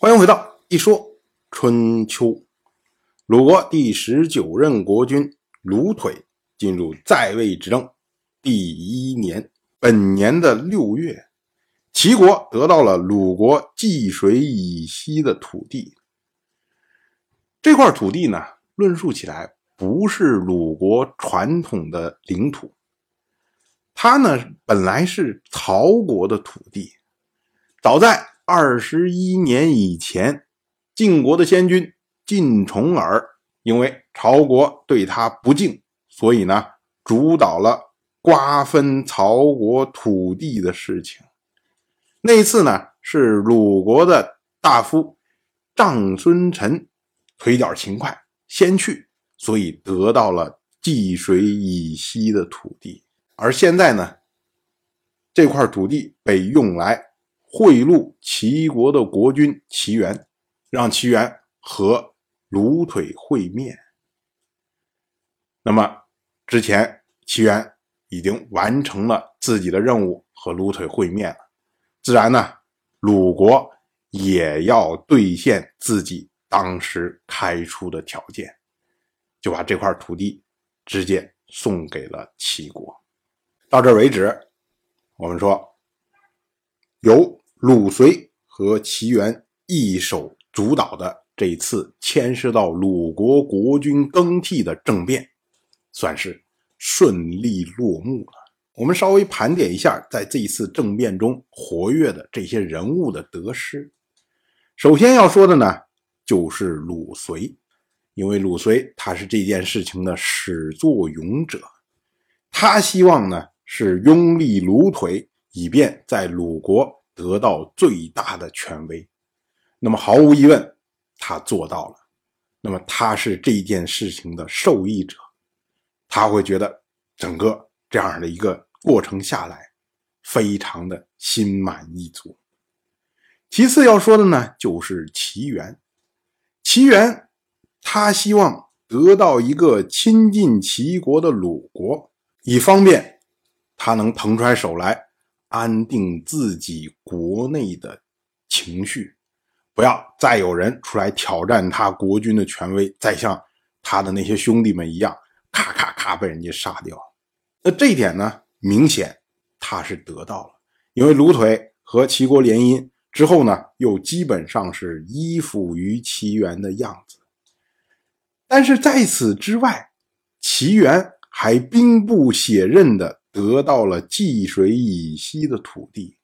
欢迎回到一说春秋。鲁国第十九任国君鲁腿进入在位执政第一年，本年的六月，齐国得到了鲁国济水以西的土地。这块土地呢，论述起来不是鲁国传统的领土，它呢本来是曹国的土地，早在。二十一年以前，晋国的先君晋重耳因为曹国对他不敬，所以呢，主导了瓜分曹国土地的事情。那次呢，是鲁国的大夫长孙臣腿脚勤快，先去，所以得到了济水以西的土地。而现在呢，这块土地被用来。贿赂齐国的国君齐元，让齐元和鲁腿会面。那么之前齐元已经完成了自己的任务，和鲁腿会面了。自然呢，鲁国也要兑现自己当时开出的条件，就把这块土地直接送给了齐国。到这为止，我们说由。鲁随和齐元一手主导的这次牵涉到鲁国国君更替的政变，算是顺利落幕了。我们稍微盘点一下，在这一次政变中活跃的这些人物的得失。首先要说的呢，就是鲁随，因为鲁随他是这件事情的始作俑者，他希望呢是拥立鲁腿，以便在鲁国。得到最大的权威，那么毫无疑问，他做到了。那么他是这件事情的受益者，他会觉得整个这样的一个过程下来，非常的心满意足。其次要说的呢，就是齐元。齐元他希望得到一个亲近齐国的鲁国，以方便他能腾出来手来。安定自己国内的情绪，不要再有人出来挑战他国君的权威，再像他的那些兄弟们一样，咔咔咔被人家杀掉。那这一点呢，明显他是得到了，因为鲁腿和齐国联姻之后呢，又基本上是依附于齐元的样子。但是在此之外，齐元还兵不血刃的。得到了济水以西的土地，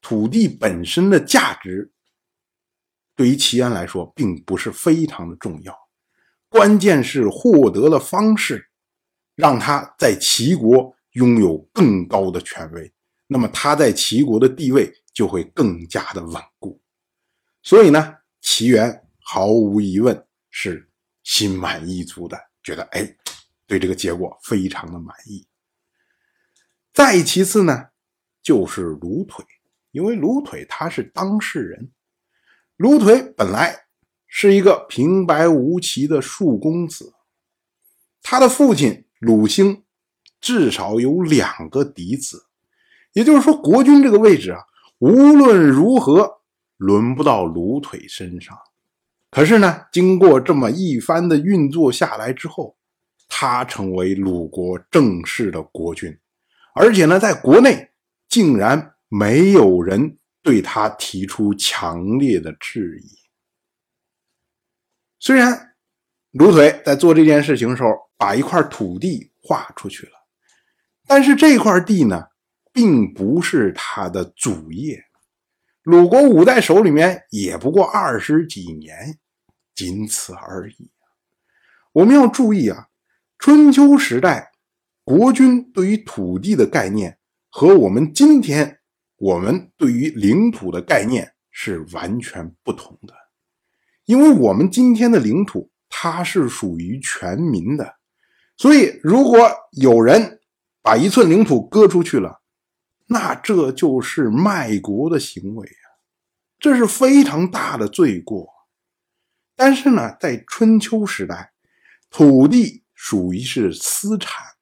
土地本身的价值对于齐安来说并不是非常的重要，关键是获得的方式让他在齐国拥有更高的权威，那么他在齐国的地位就会更加的稳固。所以呢，齐元毫无疑问是心满意足的，觉得哎，对这个结果非常的满意。再其次呢，就是鲁腿，因为鲁腿他是当事人。鲁腿本来是一个平白无奇的庶公子，他的父亲鲁兴至少有两个嫡子，也就是说，国君这个位置啊，无论如何轮不到鲁腿身上。可是呢，经过这么一番的运作下来之后，他成为鲁国正式的国君。而且呢，在国内竟然没有人对他提出强烈的质疑。虽然卢腿在做这件事情的时候把一块土地划出去了，但是这块地呢，并不是他的主业。鲁国五代手里面也不过二十几年，仅此而已。我们要注意啊，春秋时代。国君对于土地的概念和我们今天我们对于领土的概念是完全不同的，因为我们今天的领土它是属于全民的，所以如果有人把一寸领土割出去了，那这就是卖国的行为啊，这是非常大的罪过。但是呢，在春秋时代，土地属于是私产。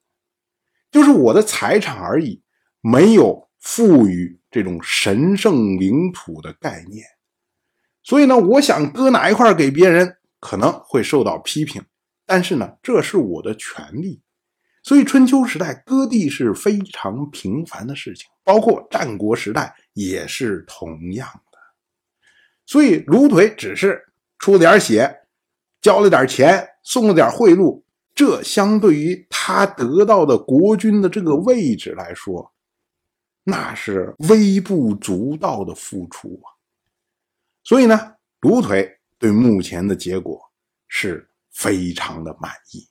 就是我的财产而已，没有赋予这种神圣领土的概念。所以呢，我想割哪一块给别人，可能会受到批评，但是呢，这是我的权利。所以春秋时代割地是非常平凡的事情，包括战国时代也是同样的。所以卢腿只是出了点血，交了点钱，送了点贿赂，这相对于他得到的国君的这个位置来说，那是微不足道的付出啊。所以呢，卢腿对目前的结果是非常的满意。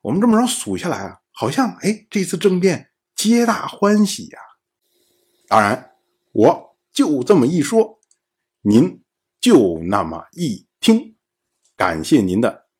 我们这么着数下来啊，好像哎，这次政变皆大欢喜呀。当然，我就这么一说，您就那么一听。感谢您的